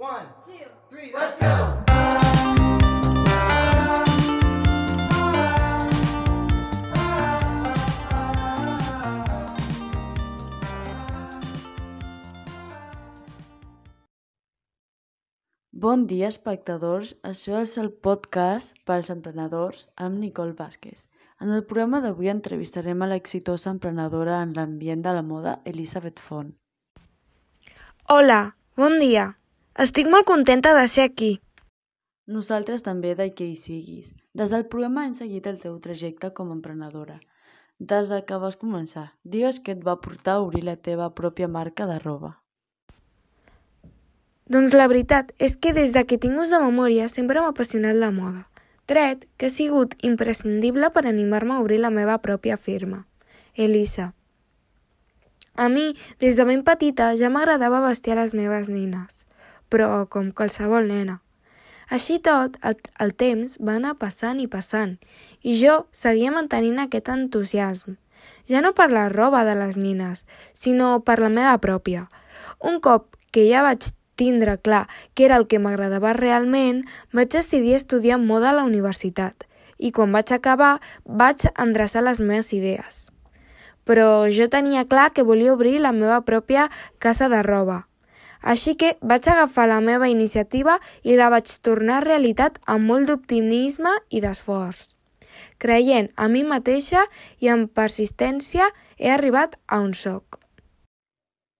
One, two, three, let's go! Bon dia, espectadors. Això és el podcast pels emprenedors amb Nicole Vázquez. En el programa d'avui entrevistarem a l'exitosa emprenedora en l'ambient de la moda, Elisabet Font. Hola, bon dia. Estic molt contenta de ser aquí. Nosaltres també de que hi siguis. Des del programa hem seguit el teu trajecte com a emprenedora. Des de que vas començar, digues què et va portar a obrir la teva pròpia marca de roba. Doncs la veritat és que des de que tinc ús de memòria sempre m'ha apassionat la moda. Tret que ha sigut imprescindible per animar-me a obrir la meva pròpia firma, Elisa. A mi, des de ben petita, ja m'agradava vestir a les meves nines, però com qualsevol nena. Així tot, el, el temps va anar passant i passant, i jo seguia mantenint aquest entusiasme. Ja no per la roba de les nines, sinó per la meva pròpia. Un cop que ja vaig tindre clar què era el que m'agradava realment, vaig decidir estudiar moda a la universitat i quan vaig acabar vaig endreçar les meves idees. Però jo tenia clar que volia obrir la meva pròpia casa de roba. Així que vaig agafar la meva iniciativa i la vaig tornar realitat amb molt d'optimisme i d'esforç. Creient a mi mateixa i amb persistència he arribat a on soc.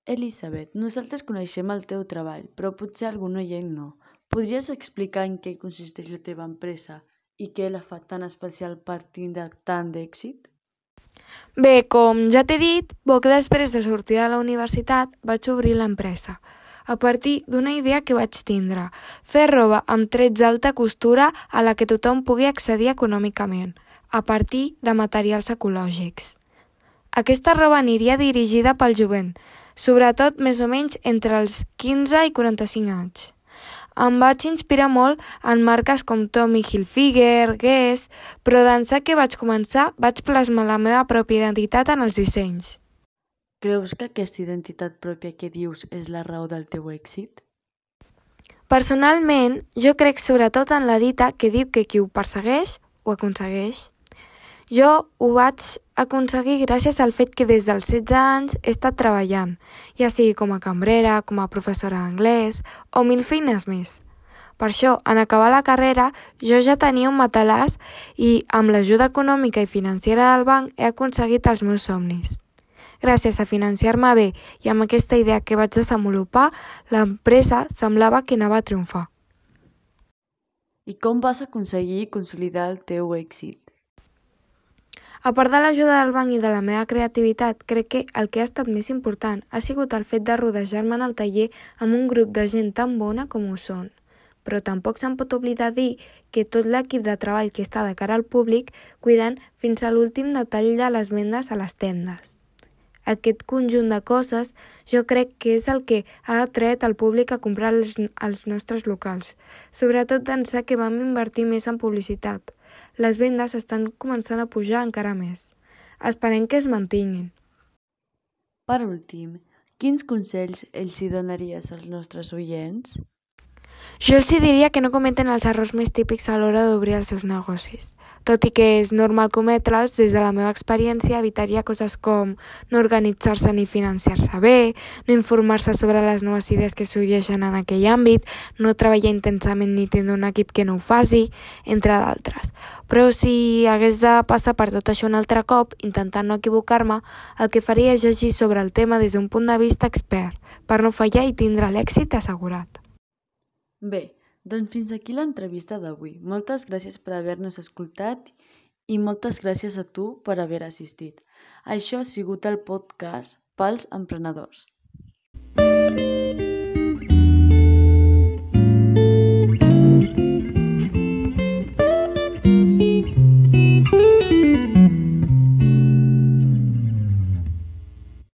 Elisabet, nosaltres coneixem el teu treball, però potser algun oient no. Podries explicar en què consisteix la teva empresa i què la fa tan especial per tindre tant d'èxit? Bé, com ja t'he dit, poc després de sortir de la universitat vaig obrir l'empresa, a partir d'una idea que vaig tindre, fer roba amb trets d'alta costura a la que tothom pugui accedir econòmicament, a partir de materials ecològics. Aquesta roba aniria dirigida pel jovent, sobretot més o menys entre els 15 i 45 anys. Em vaig inspirar molt en marques com Tommy Hilfiger, Guess, però d'ençà que vaig començar vaig plasmar la meva pròpia identitat en els dissenys. Creus que aquesta identitat pròpia que dius és la raó del teu èxit? Personalment, jo crec sobretot en la dita que diu que qui ho persegueix, ho aconsegueix. Jo ho vaig aconseguir gràcies al fet que des dels 16 anys he estat treballant, ja sigui com a cambrera, com a professora d'anglès o mil feines més. Per això, en acabar la carrera, jo ja tenia un matalàs i, amb l'ajuda econòmica i financera del banc, he aconseguit els meus somnis. Gràcies a financiar-me bé i amb aquesta idea que vaig desenvolupar, l'empresa semblava que anava a triomfar. I com vas aconseguir consolidar el teu èxit? A part de l'ajuda del banc i de la meva creativitat, crec que el que ha estat més important ha sigut el fet de rodejar-me en el taller amb un grup de gent tan bona com ho són. Però tampoc se'n pot oblidar dir que tot l'equip de treball que està de cara al públic cuidant fins a l'últim detall de les vendes a les tendes. Aquest conjunt de coses jo crec que és el que ha atret al públic a comprar els, els nostres locals, sobretot d'ençà que vam invertir més en publicitat les vendes estan començant a pujar encara més. Esperem que es mantinguin. Per últim, quins consells els hi donaries als nostres oients? Jo els diria que no cometen els errors més típics a l'hora d'obrir els seus negocis. Tot i que és normal cometre'ls, des de la meva experiència evitaria coses com no organitzar-se ni financiar-se bé, no informar-se sobre les noves idees que sorgeixen en aquell àmbit, no treballar intensament ni tindre un equip que no ho faci, entre d'altres. Però si hagués de passar per tot això un altre cop, intentant no equivocar-me, el que faria és llegir sobre el tema des d'un punt de vista expert, per no fallar i tindre l'èxit assegurat. Bé, doncs fins aquí l'entrevista d'avui. Moltes gràcies per haver-nos escoltat i moltes gràcies a tu per haver assistit. Això ha sigut el podcast pels emprenedors. you